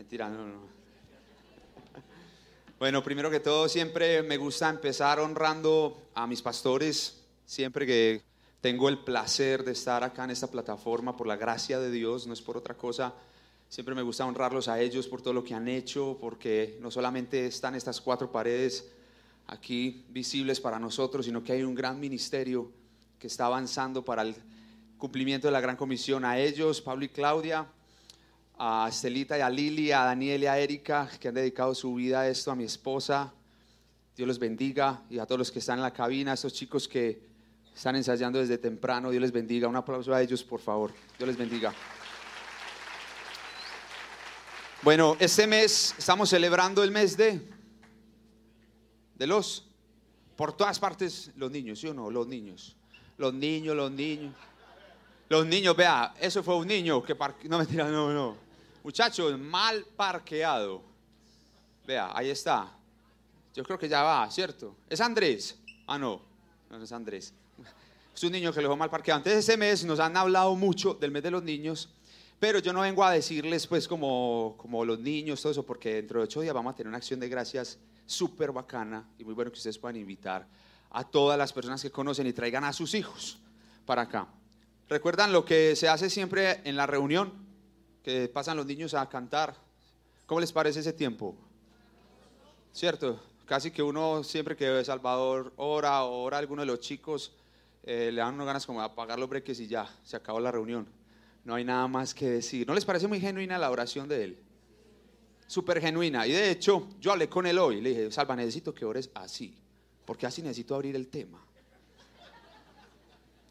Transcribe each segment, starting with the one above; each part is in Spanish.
Mentira, no, no. Bueno, primero que todo, siempre me gusta empezar honrando a mis pastores, siempre que tengo el placer de estar acá en esta plataforma por la gracia de Dios, no es por otra cosa. Siempre me gusta honrarlos a ellos por todo lo que han hecho, porque no solamente están estas cuatro paredes aquí visibles para nosotros, sino que hay un gran ministerio que está avanzando para el cumplimiento de la gran comisión. A ellos, Pablo y Claudia, a Estelita y a Lili, a Daniel y a Erika, que han dedicado su vida a esto, a mi esposa. Dios los bendiga y a todos los que están en la cabina, a estos chicos que están ensayando desde temprano. Dios les bendiga. Un aplauso a ellos, por favor. Dios les bendiga. Bueno, este mes estamos celebrando el mes de de los por todas partes los niños, ¿sí o no? Los niños. Los niños, los niños. Los niños, vea, eso fue un niño que no mentira, no, no. Muchachos, mal parqueado. Vea, ahí está. Yo creo que ya va, ¿cierto? ¿Es Andrés? Ah, no, no es Andrés. Es un niño que lo dejó mal parqueado. Antes de ese mes nos han hablado mucho del mes de los niños, pero yo no vengo a decirles pues como, como los niños, todo eso, porque dentro de ocho días vamos a tener una acción de gracias súper bacana y muy bueno que ustedes puedan invitar a todas las personas que conocen y traigan a sus hijos para acá. ¿Recuerdan lo que se hace siempre en la reunión? Que pasan los niños a cantar. ¿Cómo les parece ese tiempo? ¿Cierto? Casi que uno siempre que Salvador ora ora a alguno de los chicos, eh, le dan unas ganas como de apagar los breques y ya, se acabó la reunión. No hay nada más que decir. ¿No les parece muy genuina la oración de él? súper genuina. Y de hecho, yo hablé con él hoy. Le dije, Salva, necesito que ores así. Porque así necesito abrir el tema.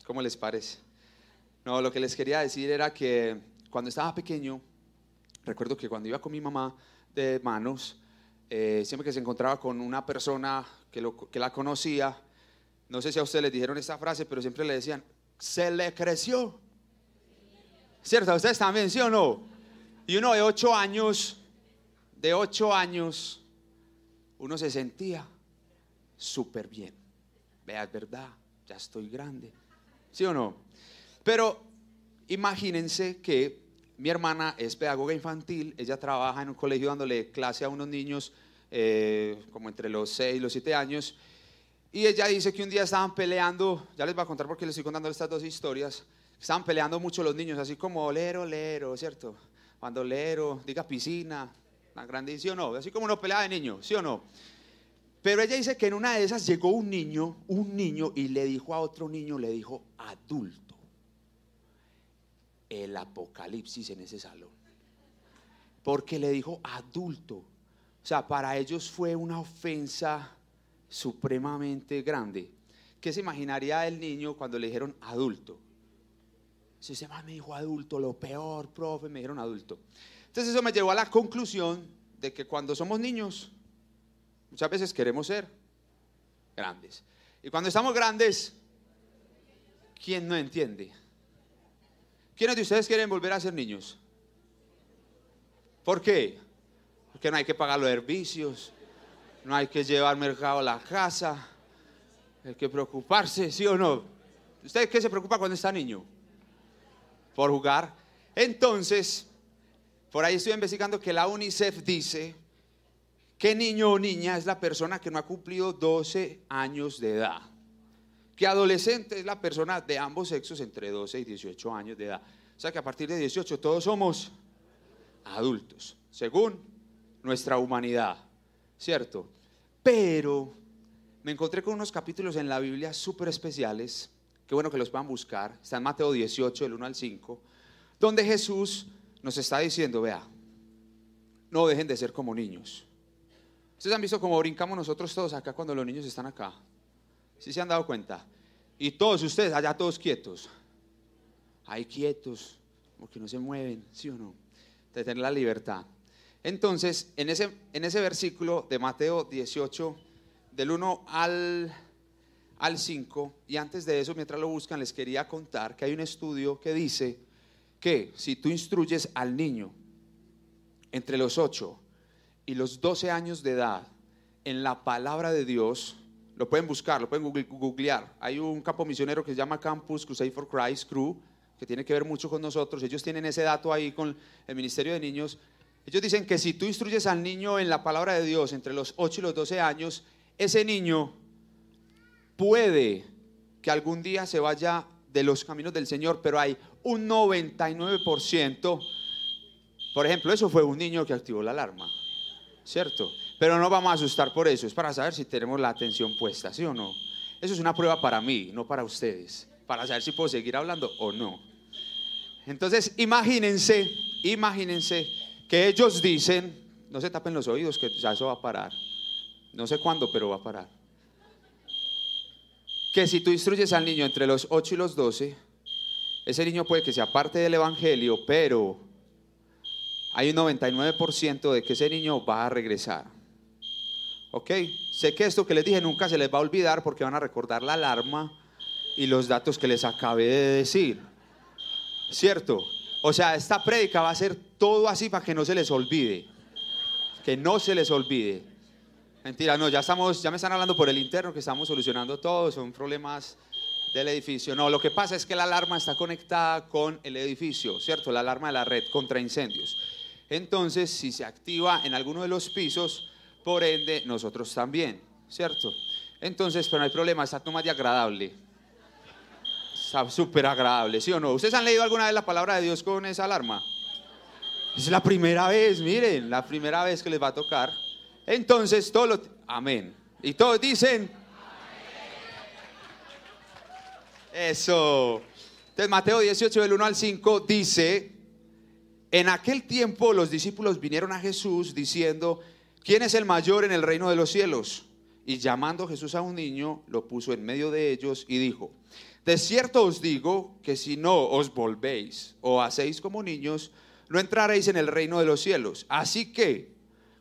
¿Cómo les parece? No, lo que les quería decir era que cuando estaba pequeño, recuerdo que cuando iba con mi mamá de manos, eh, siempre que se encontraba con una persona que, lo, que la conocía, no sé si a ustedes les dijeron esta frase, pero siempre le decían, se le creció. ¿Cierto? ¿Ustedes también, sí o no? Y uno de ocho años de ocho años, uno se sentía súper bien. Vea, es verdad, ya estoy grande. ¿Sí o no? Pero imagínense que mi hermana es pedagoga infantil, ella trabaja en un colegio dándole clase a unos niños eh, como entre los seis y los siete años. Y ella dice que un día estaban peleando, ya les voy a contar porque les estoy contando estas dos historias, estaban peleando mucho los niños, así como lero, lero, ¿cierto? Cuando lero, diga piscina, grande, ¿sí o no? Así como una pelea de niños, ¿sí o no? Pero ella dice que en una de esas llegó un niño, un niño, y le dijo a otro niño, le dijo adulto. El apocalipsis en ese salón. Porque le dijo adulto. O sea, para ellos fue una ofensa supremamente grande. ¿Qué se imaginaría el niño cuando le dijeron adulto? Si se me dijo adulto, lo peor, profe, me dijeron adulto. Entonces eso me llevó a la conclusión de que cuando somos niños, muchas veces queremos ser grandes. Y cuando estamos grandes, ¿quién no entiende? ¿Quiénes de ustedes quieren volver a ser niños? ¿Por qué? Porque no hay que pagar los servicios, no hay que llevar mercado a la casa, hay que preocuparse, ¿sí o no? ¿Usted qué se preocupa cuando está niño? Por jugar. Entonces, por ahí estoy investigando que la UNICEF dice que niño o niña es la persona que no ha cumplido 12 años de edad. Que adolescente es la persona de ambos sexos entre 12 y 18 años de edad. O sea que a partir de 18 todos somos adultos, según nuestra humanidad, ¿cierto? Pero me encontré con unos capítulos en la Biblia súper especiales, qué bueno que los puedan buscar, está en Mateo 18, del 1 al 5, donde Jesús nos está diciendo, vea, no dejen de ser como niños. Ustedes han visto cómo brincamos nosotros todos acá cuando los niños están acá. ¿Sí se han dado cuenta? Y todos ustedes allá todos quietos. Ahí quietos, porque no se mueven, ¿sí o no? De tener la libertad. Entonces, en ese, en ese versículo de Mateo 18, del 1 al, al 5, y antes de eso, mientras lo buscan, les quería contar que hay un estudio que dice que si tú instruyes al niño entre los 8 y los 12 años de edad en la palabra de Dios, lo pueden buscar, lo pueden googlear. Hay un campo misionero que se llama Campus Crusade for Christ Crew, que tiene que ver mucho con nosotros. Ellos tienen ese dato ahí con el Ministerio de Niños. Ellos dicen que si tú instruyes al niño en la palabra de Dios entre los 8 y los 12 años, ese niño puede que algún día se vaya de los caminos del Señor, pero hay un 99%. Por ejemplo, eso fue un niño que activó la alarma, ¿cierto? Pero no vamos a asustar por eso, es para saber si tenemos la atención puesta, ¿sí o no? Eso es una prueba para mí, no para ustedes, para saber si puedo seguir hablando o no. Entonces, imagínense, imagínense que ellos dicen, no se tapen los oídos, que ya eso va a parar. No sé cuándo, pero va a parar. Que si tú instruyes al niño entre los 8 y los 12, ese niño puede que sea parte del Evangelio, pero hay un 99% de que ese niño va a regresar. ¿Ok? Sé que esto que les dije nunca se les va a olvidar porque van a recordar la alarma y los datos que les acabé de decir. ¿Cierto? O sea, esta prédica va a ser todo así para que no se les olvide. Que no se les olvide. Mentira, no, ya estamos, ya me están hablando por el interno que estamos solucionando todo, son problemas del edificio. No, lo que pasa es que la alarma está conectada con el edificio, ¿cierto? La alarma de la red contra incendios. Entonces, si se activa en alguno de los pisos, por ende, nosotros también, ¿cierto? Entonces, pero no hay problema, está más de agradable. Está súper agradable, ¿sí o no? ¿Ustedes han leído alguna vez la palabra de Dios con esa alarma? Es la primera vez, miren, la primera vez que les va a tocar. Entonces, todos lo... Amén. Y todos dicen... Eso. Entonces, Mateo 18, del 1 al 5 dice, en aquel tiempo los discípulos vinieron a Jesús diciendo, ¿quién es el mayor en el reino de los cielos? Y llamando Jesús a un niño, lo puso en medio de ellos y dijo, de cierto os digo que si no os volvéis o hacéis como niños, no entraréis en el reino de los cielos. Así que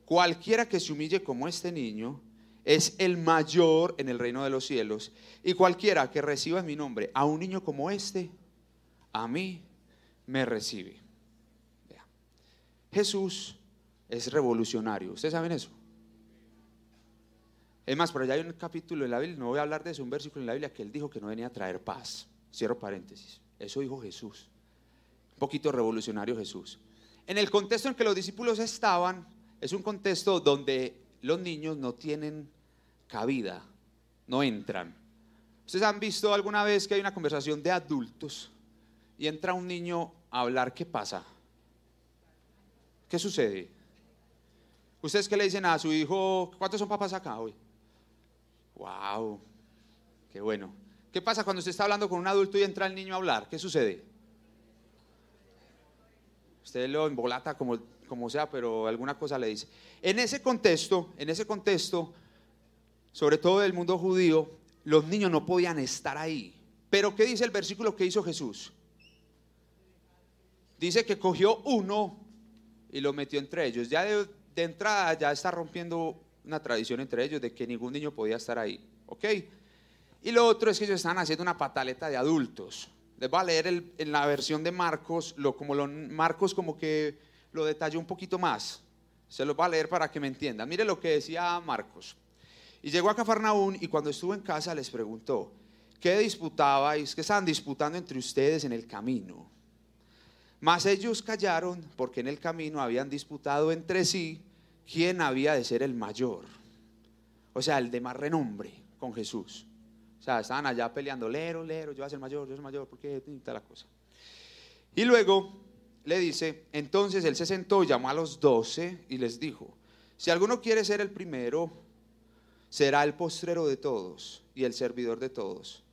cualquiera que se humille como este niño es el mayor en el reino de los cielos. Y cualquiera que reciba en mi nombre a un niño como este, a mí me recibe. Jesús es revolucionario. ¿Ustedes saben eso? Es más, por allá hay un capítulo en la Biblia, no voy a hablar de eso, un versículo en la Biblia que él dijo que no venía a traer paz. Cierro paréntesis. Eso dijo Jesús. Un poquito revolucionario Jesús. En el contexto en que los discípulos estaban, es un contexto donde los niños no tienen cabida, no entran. ¿Ustedes han visto alguna vez que hay una conversación de adultos y entra un niño a hablar? ¿Qué pasa? ¿Qué sucede? ¿Ustedes qué le dicen a su hijo? ¿Cuántos son papás acá hoy? Wow, qué bueno. ¿Qué pasa cuando usted está hablando con un adulto y entra el niño a hablar? ¿Qué sucede? Usted lo embolata como, como sea, pero alguna cosa le dice. En ese contexto, en ese contexto, sobre todo del mundo judío, los niños no podían estar ahí. Pero ¿qué dice el versículo que hizo Jesús? Dice que cogió uno y lo metió entre ellos. Ya de, de entrada ya está rompiendo una tradición entre ellos de que ningún niño podía estar ahí. ¿Ok? Y lo otro es que ellos estaban haciendo una pataleta de adultos. Les voy a leer en la versión de Marcos, lo, como lo, Marcos como que lo detalló un poquito más. Se los voy a leer para que me entiendan. Mire lo que decía Marcos. Y llegó a Cafarnaún y cuando estuvo en casa les preguntó, ¿qué disputabais? ¿Qué estaban disputando entre ustedes en el camino? Mas ellos callaron porque en el camino habían disputado entre sí quién había de ser el mayor. O sea, el de más renombre con Jesús. O sea, estaban allá peleando, lero, lero, yo voy a ser mayor, yo soy mayor, ¿por qué tal la cosa? Y luego le dice, entonces él se sentó, llamó a los doce y les dijo, si alguno quiere ser el primero, será el postrero de todos y el servidor de todos.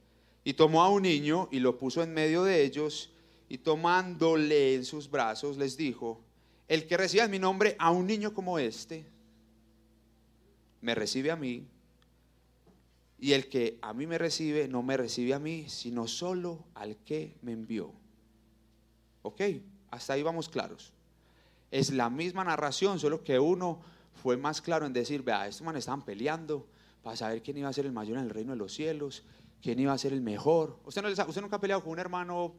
Y tomó a un niño y lo puso en medio de ellos y tomándole en sus brazos les dijo, el que reciba en mi nombre a un niño como este, me recibe a mí. Y el que a mí me recibe, no me recibe a mí, sino solo al que me envió. ¿Ok? Hasta ahí vamos claros. Es la misma narración, solo que uno fue más claro en decir, vea, estos manes estaban peleando para saber quién iba a ser el mayor en el reino de los cielos, quién iba a ser el mejor. ¿Usted, no, usted nunca ha peleado con un hermano?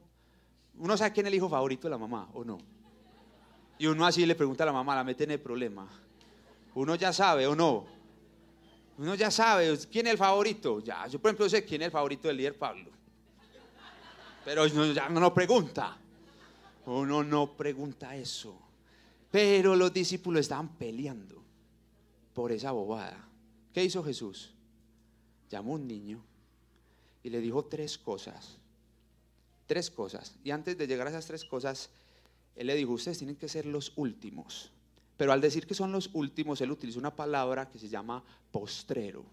¿Uno sabe quién es el hijo favorito de la mamá o no? Y uno así le pregunta a la mamá, la mete en el problema. Uno ya sabe o no. Uno ya sabe quién es el favorito. Ya, yo por ejemplo sé quién es el favorito del líder Pablo. Pero ya no, no pregunta. Uno no pregunta eso. Pero los discípulos estaban peleando por esa bobada. ¿Qué hizo Jesús? Llamó a un niño y le dijo tres cosas. Tres cosas. Y antes de llegar a esas tres cosas, él le dijo, ustedes tienen que ser los últimos. Pero al decir que son los últimos, él utilizó una palabra que se llama postrero.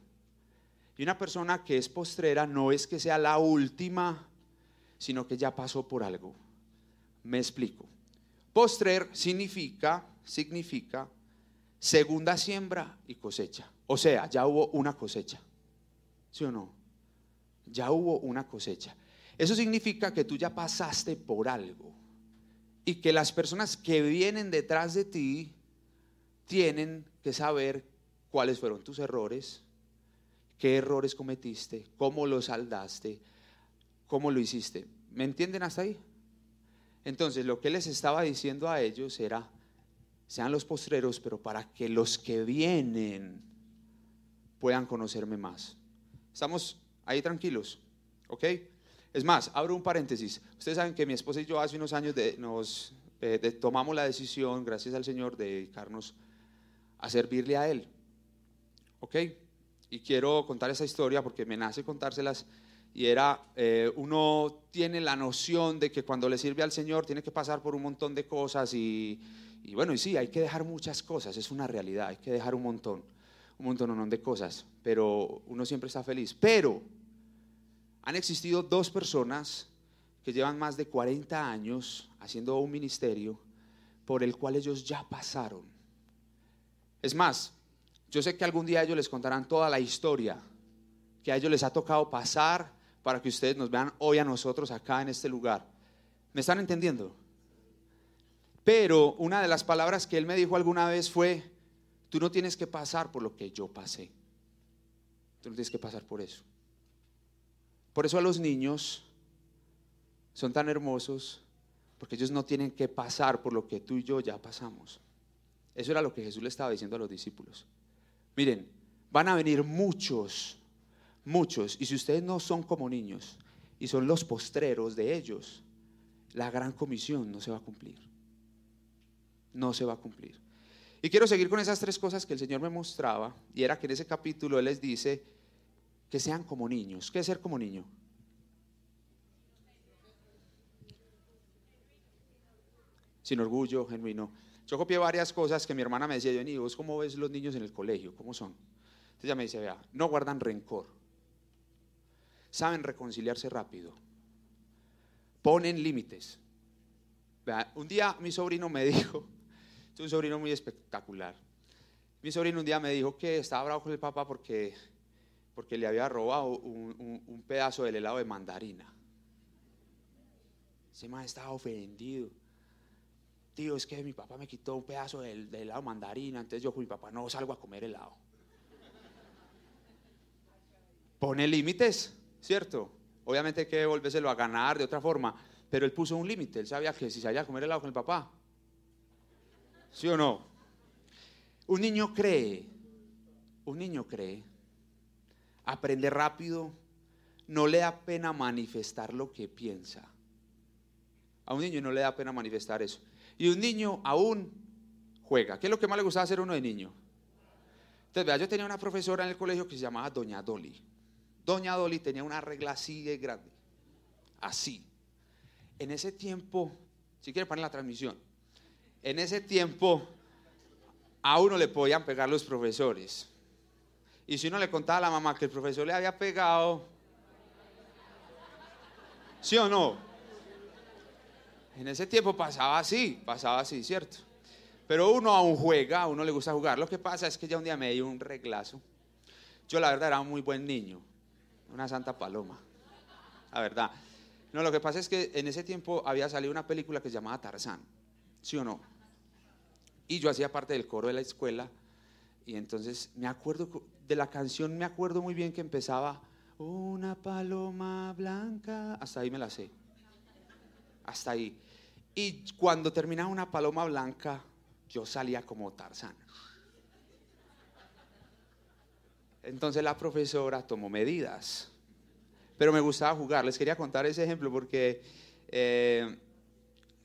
Y una persona que es postrera no es que sea la última, sino que ya pasó por algo. Me explico. Postrer significa, significa segunda siembra y cosecha. O sea, ya hubo una cosecha. ¿Sí o no? Ya hubo una cosecha. Eso significa que tú ya pasaste por algo y que las personas que vienen detrás de ti tienen que saber cuáles fueron tus errores, qué errores cometiste, cómo los saldaste, cómo lo hiciste. ¿Me entienden hasta ahí? Entonces, lo que les estaba diciendo a ellos era, sean los postreros, pero para que los que vienen puedan conocerme más. ¿Estamos ahí tranquilos? ¿Ok? Es más, abro un paréntesis. Ustedes saben que mi esposa y yo hace unos años nos eh, tomamos la decisión, gracias al Señor, de dedicarnos a servirle a Él. ¿Ok? Y quiero contar esa historia porque me nace contárselas. Y era, eh, uno tiene la noción de que cuando le sirve al Señor tiene que pasar por un montón de cosas y, y bueno, y sí, hay que dejar muchas cosas, es una realidad, hay que dejar un montón, un montón de cosas, pero uno siempre está feliz. Pero han existido dos personas que llevan más de 40 años haciendo un ministerio por el cual ellos ya pasaron. Es más, yo sé que algún día ellos les contarán toda la historia que a ellos les ha tocado pasar para que ustedes nos vean hoy a nosotros acá en este lugar. ¿Me están entendiendo? Pero una de las palabras que él me dijo alguna vez fue, tú no tienes que pasar por lo que yo pasé. Tú no tienes que pasar por eso. Por eso a los niños son tan hermosos, porque ellos no tienen que pasar por lo que tú y yo ya pasamos. Eso era lo que Jesús le estaba diciendo a los discípulos. Miren, van a venir muchos, muchos, y si ustedes no son como niños y son los postreros de ellos, la gran comisión no se va a cumplir. No se va a cumplir. Y quiero seguir con esas tres cosas que el Señor me mostraba, y era que en ese capítulo Él les dice que sean como niños. ¿Qué es ser como niño? Sin orgullo, genuino. Yo copié varias cosas que mi hermana me decía, yo, ¿vos cómo ves los niños en el colegio? ¿Cómo son? Entonces ella me dice, vea, no guardan rencor, saben reconciliarse rápido, ponen límites. un día mi sobrino me dijo, es un sobrino muy espectacular, mi sobrino un día me dijo que estaba bravo con el papá porque, porque le había robado un, pedazo del helado de mandarina. Ese más estaba ofendido tío, es que mi papá me quitó un pedazo del, helado mandarina, entonces yo con mi papá no salgo a comer helado. Pone límites, ¿cierto? Obviamente que volvérselo a ganar de otra forma, pero él puso un límite, él sabía que si salía a comer helado con el papá, ¿sí o no? Un niño cree, un niño cree, aprende rápido, no le da pena manifestar lo que piensa. A un niño no le da pena manifestar eso. Y un niño aún juega. ¿Qué es lo que más le gustaba hacer uno de niño? Entonces, vea, yo tenía una profesora en el colegio que se llamaba Doña Dolly. Doña Dolly tenía una regla así de grande. Así. En ese tiempo, si quiere poner la transmisión, en ese tiempo a uno le podían pegar los profesores. Y si uno le contaba a la mamá que el profesor le había pegado, ¿sí o no? En ese tiempo pasaba así, pasaba así, ¿cierto? Pero uno aún juega, a uno le gusta jugar. Lo que pasa es que ya un día me dio un reglazo. Yo la verdad era un muy buen niño, una santa paloma, la verdad. No, lo que pasa es que en ese tiempo había salido una película que se llamaba Tarzán, ¿sí o no? Y yo hacía parte del coro de la escuela y entonces me acuerdo de la canción, me acuerdo muy bien que empezaba una paloma blanca, hasta ahí me la sé hasta ahí. Y cuando terminaba una paloma blanca, yo salía como Tarzán. Entonces la profesora tomó medidas, pero me gustaba jugar. Les quería contar ese ejemplo porque eh,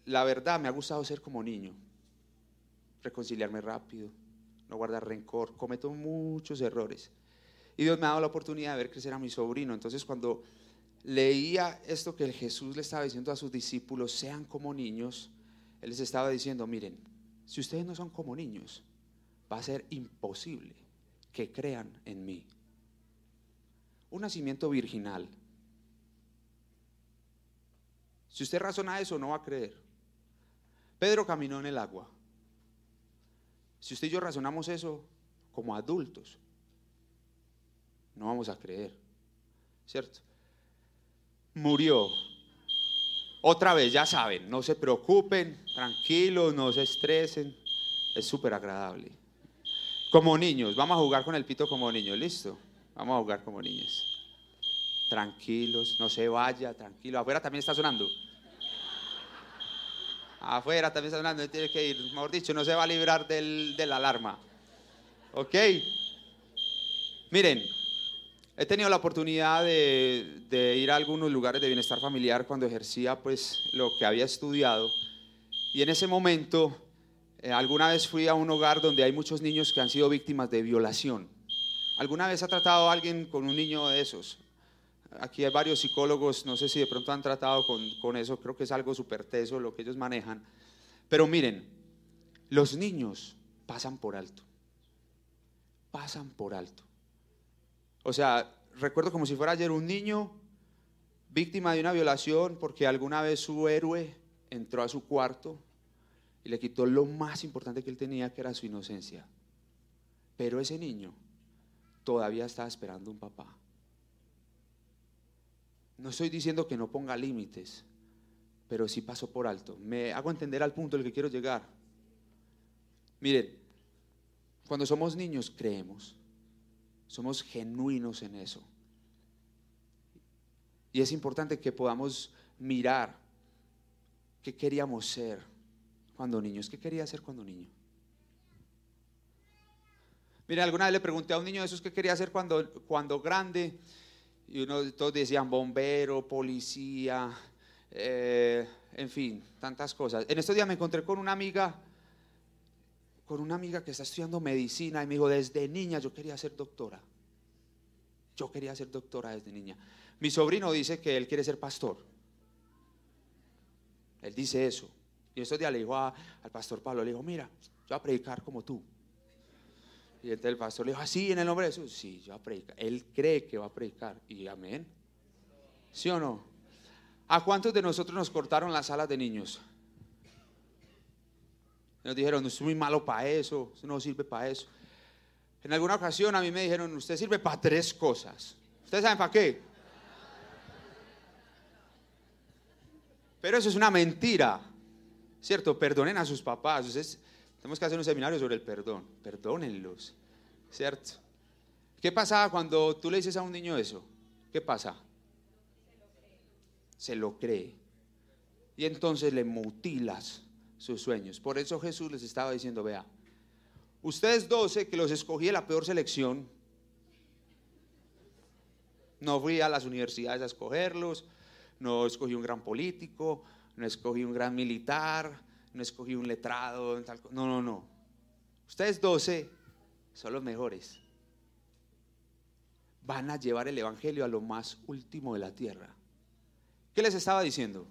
la verdad me ha gustado ser como niño. reconciliarme rápido, no guardar rencor, cometo muchos errores. Y Dios me ha dado la oportunidad de ver crecer a mi sobrino. Entonces cuando leía esto que Jesús le estaba diciendo a sus discípulos, sean como niños, Él les estaba diciendo, miren, si ustedes no son como niños, va a ser imposible que crean en mí. Un nacimiento virginal. Si usted razona eso, no va a creer. Pedro caminó en el agua. Si usted y yo razonamos eso como adultos, no vamos a creer. ¿Cierto? Murió. Otra vez, ya saben, no se preocupen, tranquilos, no se estresen. Es súper agradable. Como niños, vamos a jugar con el pito como niños, ¿listo? Vamos a jugar como niños. Tranquilos, no se vaya, tranquilo. Afuera también está sonando. Afuera también está sonando, tiene que ir. Mejor dicho, no se va a librar del, de la alarma. ¿Ok? Miren, he tenido la oportunidad de, de, ir a algunos lugares de bienestar familiar cuando ejercía pues lo que había estudiado. Y en ese momento, eh, alguna vez fui a un hogar donde hay muchos niños que han sido víctimas de violación. ¿Alguna vez ha tratado a alguien con un niño de esos? Aquí hay varios psicólogos, no sé si de pronto han tratado con, eso, creo que es algo súper teso lo que ellos manejan. Pero miren, los niños pasan por alto. Pasan por alto. O sea, recuerdo como si fuera ayer un niño víctima de una violación porque alguna vez su héroe entró a su cuarto y le quitó lo más importante que él tenía, que era su inocencia. Pero ese niño todavía estaba esperando un papá. No estoy diciendo que no ponga límites, pero sí paso por alto. Me hago entender al punto al que quiero llegar. Miren, cuando somos niños creemos, somos genuinos en eso. Y es importante que podamos mirar qué queríamos ser cuando niños, qué quería ser cuando niño. Mire, alguna vez le pregunté a un niño de esos qué quería ser cuando, cuando grande y uno, todos decían bombero, policía, eh, en fin, tantas cosas. En estos días me encontré con una amiga, con una amiga que está estudiando medicina y me dijo, desde niña yo quería ser doctora. Yo quería ser doctora desde niña. Mi sobrino dice que él quiere ser pastor. Él dice eso. Y estos días le dijo al pastor Pablo, le dijo, mira, yo voy a predicar como tú. Y entonces el pastor le dijo, así en el nombre de Jesús. Sí, yo a predicar. Él cree que va a predicar. Y amén. ¿Sí o no? ¿A cuántos de nosotros nos cortaron las alas de niños? Nos dijeron, no es muy malo para eso, no sirve para eso. En alguna ocasión a mí me dijeron, usted sirve para tres cosas. ¿Ustedes saben para qué? Pero eso es una mentira, ¿cierto? Perdonen a sus papás. Ustedes, tenemos que hacer un seminario sobre el perdón. Perdónenlos, ¿cierto? ¿Qué pasa cuando tú le dices a un niño eso? ¿Qué pasa? Se lo cree. Y entonces le mutilas sus sueños. Por eso Jesús les estaba diciendo, vea, ustedes doce que los escogí en la peor selección, no fui a las universidades a escogerlos, no escogí un gran político, no escogí un gran militar, no escogí un letrado, no, no, no. Ustedes 12 son los mejores. Van a llevar el Evangelio a lo más último de la tierra. ¿Qué les estaba diciendo?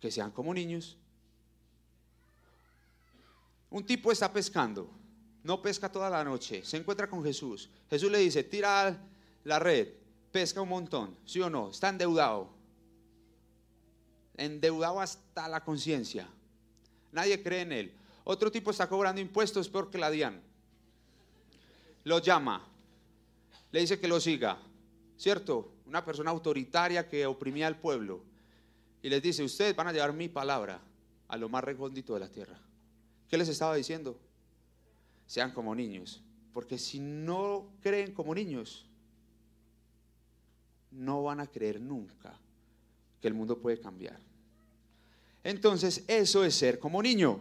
Que sean como niños. Un tipo está pescando, no pesca toda la noche, se encuentra con Jesús. Jesús le dice, tira la red, pesca un montón, ¿sí o no? Está endeudado endeudado hasta la conciencia. Nadie cree en él. Otro tipo está cobrando impuestos peor que la DIAN. Lo llama, le dice que lo siga, ¿cierto? Una persona autoritaria que oprimía al pueblo. Y les dice, ustedes van a llevar mi palabra a lo más recóndito de la tierra. ¿Qué les estaba diciendo? Sean como niños. Porque si no creen como niños, no van a creer nunca que el mundo puede cambiar. Entonces, eso es ser como niño.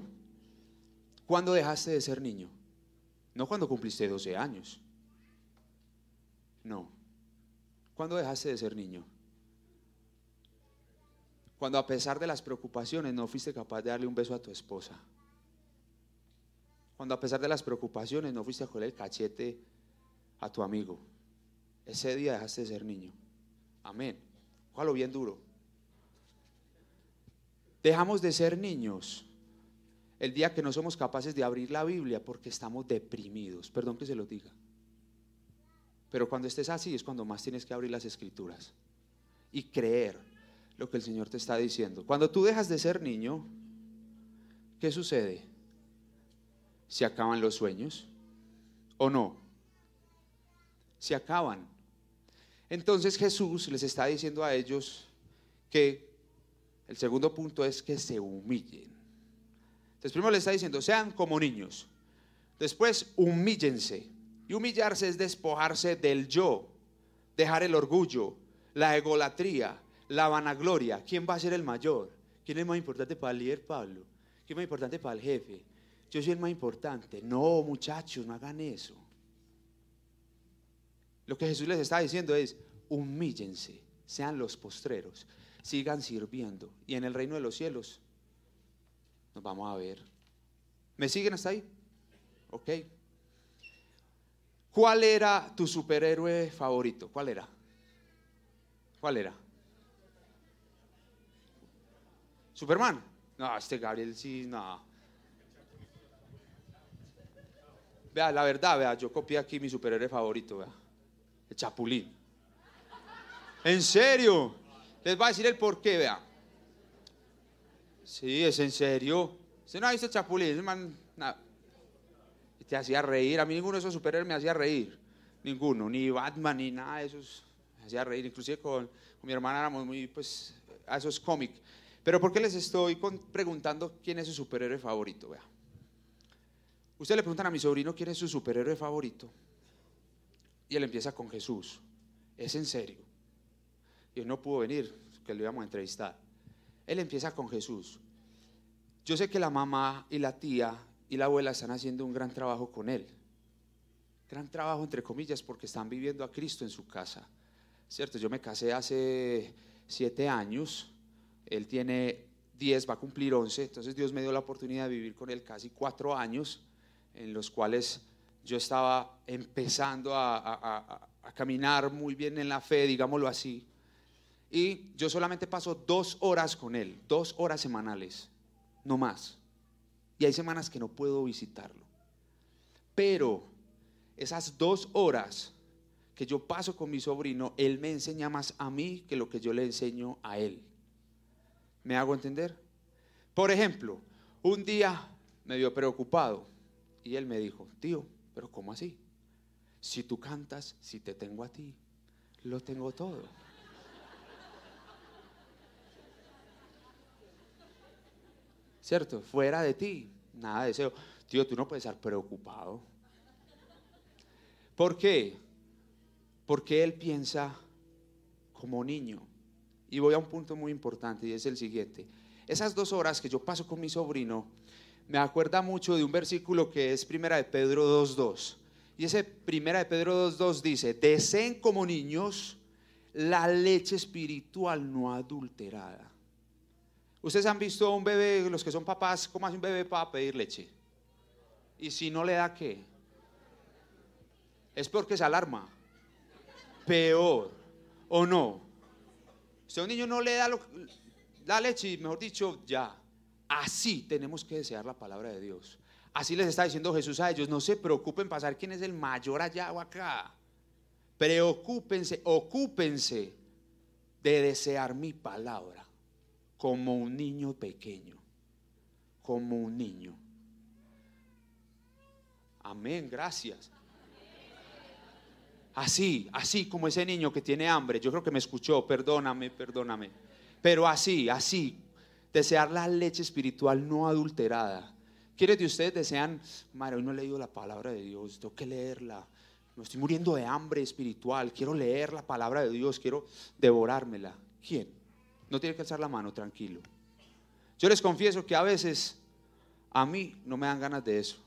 ¿Cuándo dejaste de ser niño? No cuando cumpliste 12 años. No. ¿Cuándo dejaste de ser niño? Cuando a pesar de las preocupaciones no fuiste capaz de darle un beso a tu esposa. Cuando a pesar de las preocupaciones no fuiste a coger el cachete a tu amigo. Ese día dejaste de ser niño. Amén. Ojalá bien duro. Dejamos de ser niños el día que no somos capaces de abrir la Biblia porque estamos deprimidos. Perdón que se lo diga. Pero cuando estés así es cuando más tienes que abrir las escrituras y creer lo que el Señor te está diciendo. Cuando tú dejas de ser niño, ¿qué sucede? ¿Se acaban los sueños o no? Se acaban. Entonces Jesús les está diciendo a ellos que el segundo punto es que se humillen. Entonces primero les está diciendo, sean como niños. Después, humíllense. Y humillarse es despojarse del yo, dejar el orgullo, la egolatría, la vanagloria. ¿Quién va a ser el mayor? ¿Quién es más importante para el líder Pablo? ¿Quién es más importante para el jefe? Yo soy el más importante. No, muchachos, no hagan eso. Lo que Jesús les está diciendo es, humíllense, sean los postreros, sigan sirviendo. Y en el reino de los cielos nos vamos a ver. ¿Me siguen hasta ahí? Ok. ¿Cuál era tu superhéroe favorito? ¿Cuál era? ¿Cuál era? Superman. No, este Gabriel sí, no. Vea, la verdad, vea, yo copié aquí mi superhéroe favorito, vea. El Chapulín. ¿En serio? Les voy a decir el por qué, vea. Sí, es en serio. ¿Usted no ha visto Chapulín? Man, te hacía reír. A mí ninguno de esos superhéroes me hacía reír. Ninguno, ni Batman, ni nada de esos. Me hacía reír. Inclusive con, mi hermana éramos muy, pues, a esos cómics. Pero ¿por qué les estoy preguntando quién es su superhéroe favorito? Vea. Usted le preguntan a mi sobrino quién es su superhéroe favorito. Y él empieza con Jesús. Es en serio. Y no pudo venir, que lo íbamos a entrevistar. Él empieza con Jesús. Yo sé que la mamá y la tía y la abuela están haciendo un gran trabajo con él. Gran trabajo entre comillas porque están viviendo a Cristo en su casa. ¿Cierto? Yo me casé hace siete años. Él tiene diez, va a cumplir once. Entonces Dios me dio la oportunidad de vivir con él casi cuatro años en los cuales yo estaba empezando a, a caminar muy bien en la fe, digámoslo así. Y yo solamente paso dos horas con él, dos horas semanales, no más. Y hay semanas que no puedo visitarlo. Pero esas dos horas que yo paso con mi sobrino, él me enseña más a mí que lo que yo le enseño a él. ¿Me hago entender? Por ejemplo, un día me vio preocupado y él me dijo, tío, pero ¿cómo así? Si tú cantas, si te tengo a ti, lo tengo todo. ¿Cierto? Fuera de ti, nada de deseo. Tío, tú no puedes estar preocupado. ¿Por qué? Porque él piensa como niño. Y voy a un punto muy importante y es el siguiente. Esas dos horas que yo paso con mi sobrino me acuerda mucho de un versículo que es Primera de Pedro 2.2. Y ese Primera de Pedro 2.2 dice, deseen como niños la leche espiritual no adulterada Ustedes han visto a un bebé, los que son papás, ¿cómo hace un bebé para pedir leche? Y si no le da qué? Es porque se alarma. Peor. ¿O no? Si a un niño no le da la leche, mejor dicho, ya. Así tenemos que desear la palabra de Dios. Así les está diciendo Jesús a ellos, no se preocupen pasar quién es el mayor allá o acá. Preocúpense, ocúpense de desear mi palabra como un niño pequeño, como un niño. Amén, gracias. Así, así como ese niño que tiene hambre, yo creo que me escuchó, perdóname, perdóname. Pero así, así, desear la leche espiritual no adulterada. ¿Quiénes de ustedes desean, madre, hoy no he leído la palabra de Dios, tengo que leerla? Me estoy muriendo de hambre espiritual, quiero leer la palabra de Dios, quiero devorármela. ¿Quién? No tiene que alzar la mano, tranquilo. Yo les confieso que a veces a mí no me dan ganas de eso.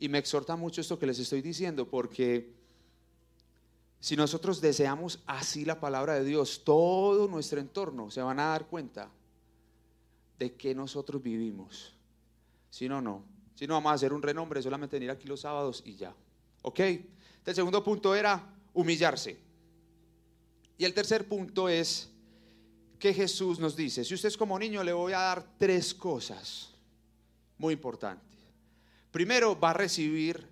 Y me exhorta mucho esto que les estoy diciendo, porque si nosotros deseamos así la palabra de Dios, todo nuestro entorno se van a dar cuenta de que nosotros vivimos. Si no, no, Si no, vamos a hacer un renombre, solamente venir aquí los sábados y ya. ¿Ok? El segundo punto era humillarse. Y el tercer punto es que Jesús nos dice, si usted es como niño, le voy a dar tres cosas muy importantes. Primero, va a recibir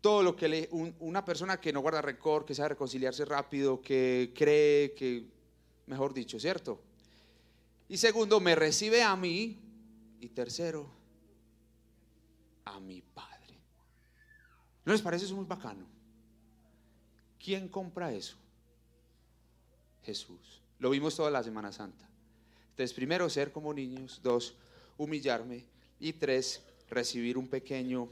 todo lo que le, una persona que no guarda rencor, que sabe reconciliarse rápido, que cree, que, mejor dicho, ¿cierto? Y segundo, me recibe a mí. Y tercero, a mi Padre. ¿No les parece eso muy bacano? ¿Quién compra eso? Jesús. Lo vimos toda la Semana Santa. Entonces, primero, ser como niños. Dos, humillarme. Y tres, recibir un pequeño,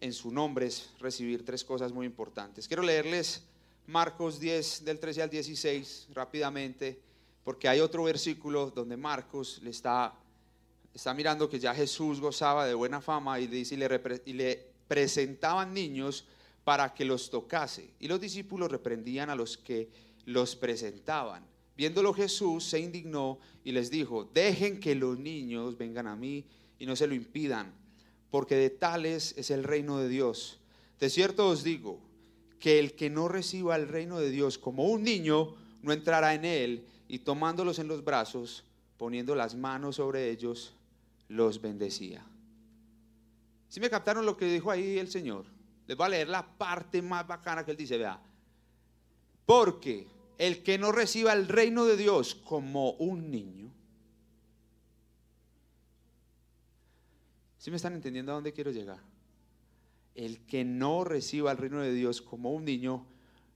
en su nombre, es recibir tres cosas muy importantes. Quiero leerles Marcos 10, del 13 al 16, rápidamente, porque hay otro versículo donde Marcos le está, está mirando que ya Jesús gozaba de buena fama y, dice, y, le, y le presentaban niños para que los tocase. Y los discípulos reprendían a los que los presentaban. Viéndolo Jesús se indignó y les dijo, dejen que los niños vengan a mí y no se lo impidan, porque de tales es el reino de Dios. De cierto os digo que el que no reciba el reino de Dios como un niño, no entrará en él, y tomándolos en los brazos, poniendo las manos sobre ellos, los bendecía. Si me captaron lo que dijo ahí el Señor, les voy a leer la parte más bacana que él dice, vea, porque el que no reciba el reino de Dios como un niño, ¿sí me están entendiendo a dónde quiero llegar? El que no reciba el reino de Dios como un niño,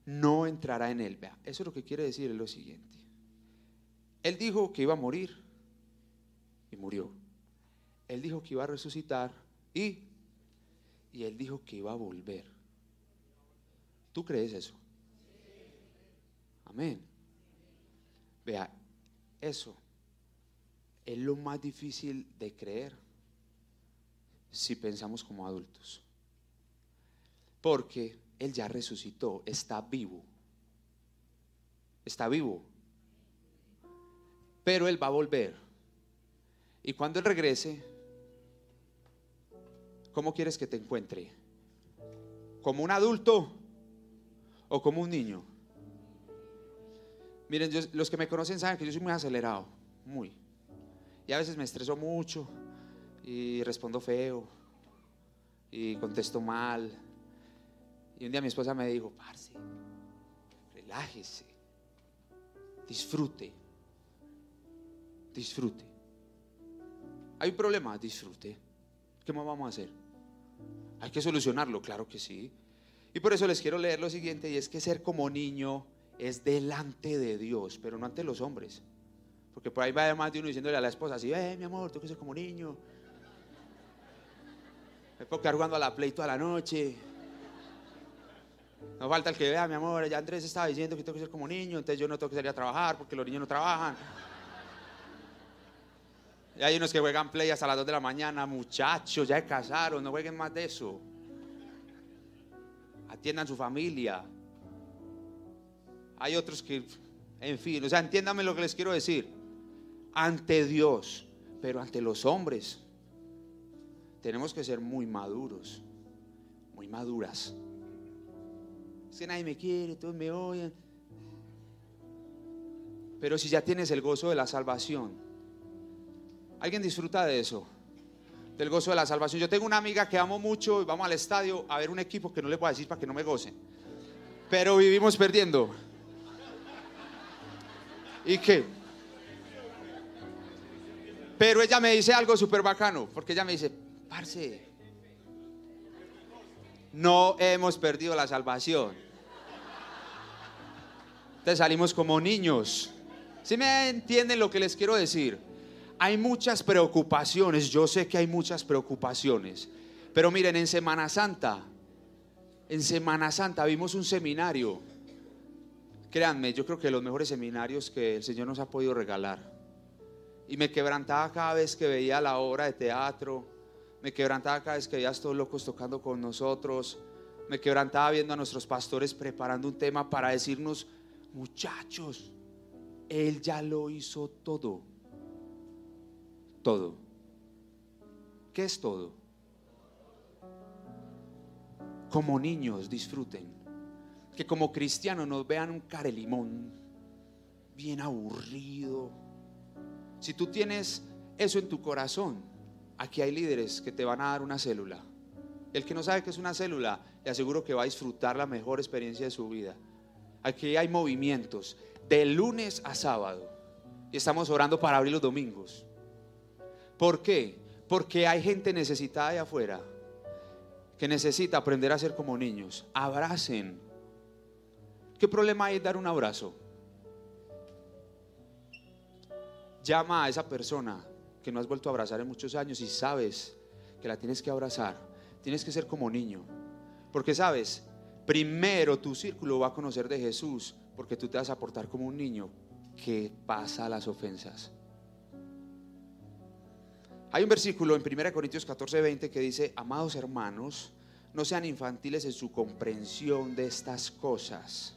no entrará en él. Vea, eso es lo que quiere decir es lo siguiente. Él dijo que iba a morir y murió. Él dijo que iba a resucitar y, y él dijo que iba a volver. ¿Tú crees eso? Amén. Vea, eso es lo más difícil de creer si pensamos como adultos. Porque Él ya resucitó, está vivo. Está vivo. Pero Él va a volver. Y cuando Él regrese, ¿cómo quieres que te encuentre? ¿Como un adulto o como un niño? Miren, los que me conocen saben que yo soy muy acelerado, muy. Y a veces me estreso mucho y respondo feo y contesto mal. Y un día mi esposa me dijo, parce, relájese, disfrute, disfrute. Hay un problema, disfrute. ¿Qué más vamos a hacer? Hay que solucionarlo, claro que sí. Y por eso les quiero leer lo siguiente, y es que ser como niño es delante de Dios, pero no ante los hombres. Porque por ahí va más de uno diciéndole a la esposa así, eh, mi amor, tú que ser como niño. Me puedo quedar jugando a la play toda la noche. No falta el que vea, mi amor, ya Andrés estaba diciendo que tengo que ser como niño, entonces yo no tengo que salir a trabajar porque los niños no trabajan. Y hay unos que juegan play hasta las 2 de la mañana, muchachos, ya se casaron, no jueguen más de eso. Atiendan su familia. Hay otros que, en fin, o sea, entiéndame lo que les quiero decir. Ante Dios, pero ante los hombres, tenemos que ser muy maduros, muy maduras. Es que nadie me quiere, todos me oyen. Pero si ya tienes el gozo de la salvación, ¿alguien disfruta de eso? Del gozo de la salvación. Yo tengo una amiga que amo mucho y vamos al estadio a ver un equipo que no le puedo decir para que no me goce. Pero vivimos perdiendo. ¿Y qué? Pero ella me dice algo súper bacano, porque ella me dice, parce, no hemos perdido la salvación. Entonces salimos como niños. ¿Sí me entienden lo que les quiero decir? Hay muchas preocupaciones, yo sé que hay muchas preocupaciones, pero miren, en Semana Santa, en Semana Santa vimos un seminario Créanme, yo creo que los mejores seminarios que el Señor nos ha podido regalar. Y me quebrantaba cada vez que veía la obra de teatro, me quebrantaba cada vez que veía a estos locos tocando con nosotros, me quebrantaba viendo a nuestros pastores preparando un tema para decirnos, muchachos, Él ya lo hizo todo, todo. ¿Qué es todo? Como niños disfruten. Que como cristianos nos vean un carelimón bien aburrido. Si tú tienes eso en tu corazón, aquí hay líderes que te van a dar una célula. El que no sabe qué es una célula, le aseguro que va a disfrutar la mejor experiencia de su vida. Aquí hay movimientos de lunes a sábado y estamos orando para abrir los domingos. ¿Por qué? Porque hay gente necesitada allá afuera que necesita aprender a ser como niños. Abracen. ¿Qué problema hay en dar un abrazo? Llama a esa persona que no has vuelto a abrazar en muchos años y sabes que la tienes que abrazar. Tienes que ser como niño. Porque sabes, primero tu círculo va a conocer de Jesús porque tú te vas a portar como un niño que pasa las ofensas. Hay un versículo en 1 Corintios 14, 20 que dice, amados hermanos, no sean infantiles en su comprensión de estas cosas.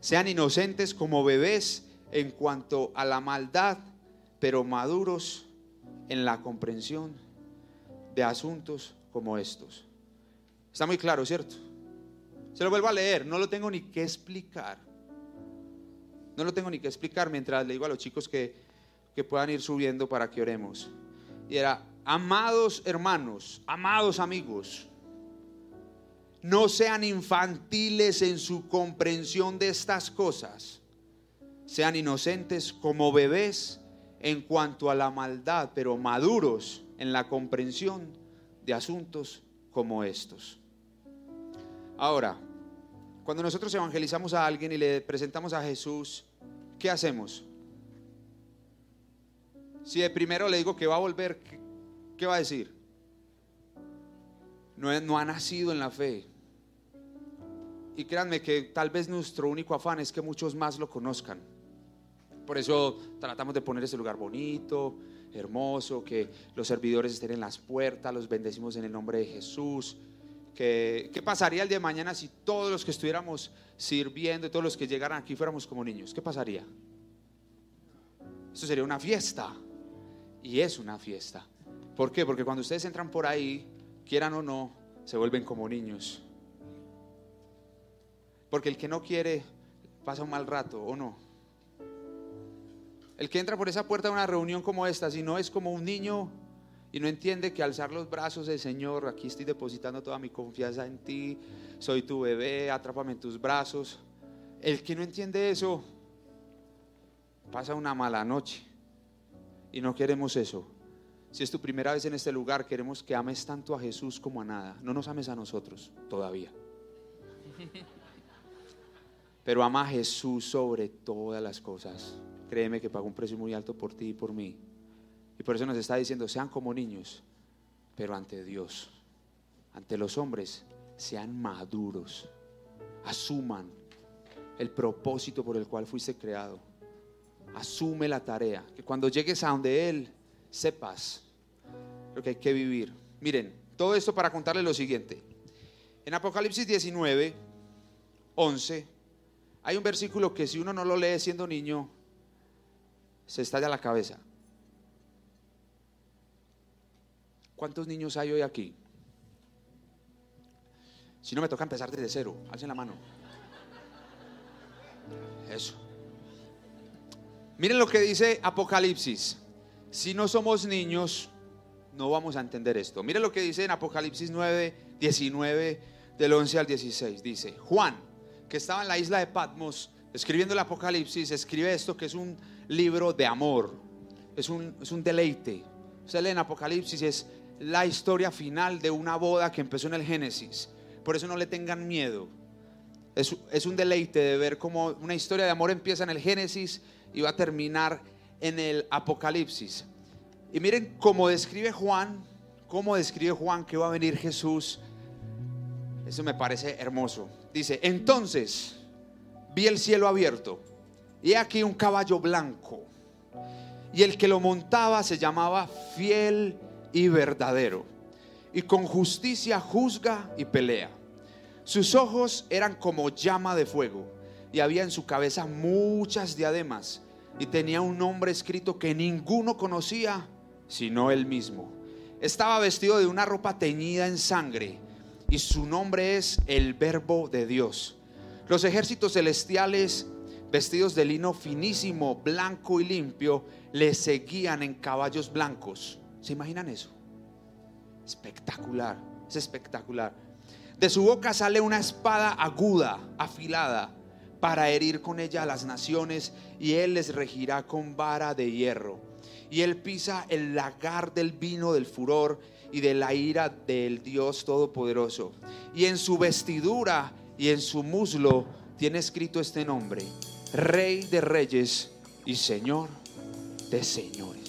Sean inocentes como bebés en cuanto a la maldad, pero maduros en la comprensión de asuntos como estos. Está muy claro, ¿cierto? Se lo vuelvo a leer, no lo tengo ni que explicar. No lo tengo ni que explicar mientras le digo a los chicos que, que puedan ir subiendo para que oremos. Y era, amados hermanos, amados amigos, no sean infantiles en su comprensión de estas cosas. Sean inocentes como bebés en cuanto a la maldad, pero maduros en la comprensión de asuntos como estos. Ahora, cuando nosotros evangelizamos a alguien y le presentamos a Jesús, ¿qué hacemos? Si de primero le digo que va a volver, ¿qué, va a decir? No, no ha nacido en la fe. Y créanme que tal vez nuestro único afán es que muchos más lo conozcan. Por eso tratamos de poner ese lugar bonito, hermoso, que los servidores estén en las puertas, los bendecimos en el nombre de Jesús. Que, ¿Qué pasaría el día de mañana si todos los que estuviéramos sirviendo y todos los que llegaran aquí fuéramos como niños? ¿Qué pasaría? Eso sería una fiesta. Y es una fiesta. ¿Por qué? Porque cuando ustedes entran por ahí, quieran o no, se vuelven como niños. Porque el que no quiere pasa un mal rato, ¿o no? El que entra por esa puerta de una reunión como esta, si no es como un niño y no entiende que alzar los brazos del Señor, aquí estoy depositando toda mi confianza en ti, soy tu bebé, atrápame en tus brazos. El que no entiende eso, pasa una mala noche. Y no queremos eso. Si es tu primera vez en este lugar, queremos que ames tanto a Jesús como a nada. No nos ames a nosotros todavía. Pero ama a Jesús sobre todas las cosas. Créeme que pagó un precio muy alto por ti y por mí. Y por eso nos está diciendo, sean como niños, pero ante Dios, ante los hombres, sean maduros. Asuman el propósito por el cual fuiste creado. Asume la tarea. Que cuando llegues a donde Él, sepas lo que hay que vivir. Miren, todo esto para contarles lo siguiente. En Apocalipsis 19, 11, hay un versículo que si uno no lo lee siendo niño, se estalla la cabeza. ¿Cuántos niños hay hoy aquí? Si no me toca empezar desde cero, alcen la mano. Eso. Miren lo que dice Apocalipsis. Si no somos niños, no vamos a entender esto. Miren lo que dice en Apocalipsis 9, 19, del 11 al 16. Dice, Juan, que estaba en la isla de Patmos, escribiendo el Apocalipsis, escribe esto que es un libro de amor, es un, es un deleite. Usted lee en Apocalipsis, es la historia final de una boda que empezó en el Génesis. Por eso no le tengan miedo. Es, es un deleite de ver cómo una historia de amor empieza en el Génesis y va a terminar en el Apocalipsis. Y miren cómo describe Juan, cómo describe Juan que va a venir Jesús. Eso me parece hermoso. Dice, entonces vi el cielo abierto y aquí un caballo blanco. Y el que lo montaba se llamaba fiel y verdadero. Y con justicia juzga y pelea. Sus ojos eran como llama de fuego y había en su cabeza muchas diademas y tenía un nombre escrito que ninguno conocía sino él mismo. estaba vestido de una ropa teñida en sangre y su nombre es el Verbo de Dios. Los ejércitos celestiales, vestidos de lino finísimo, blanco y limpio, le seguían en caballos blancos. ¿Se imaginan eso? Espectacular, es espectacular. De su boca sale una espada aguda, afilada, para herir con ella a las naciones, y él les regirá con vara de hierro. Y él pisa el lagar del vino del furor y de la ira del Dios Todopoderoso. Y en su vestidura y en su muslo tiene escrito este nombre, Rey de Reyes y Señor de Señores.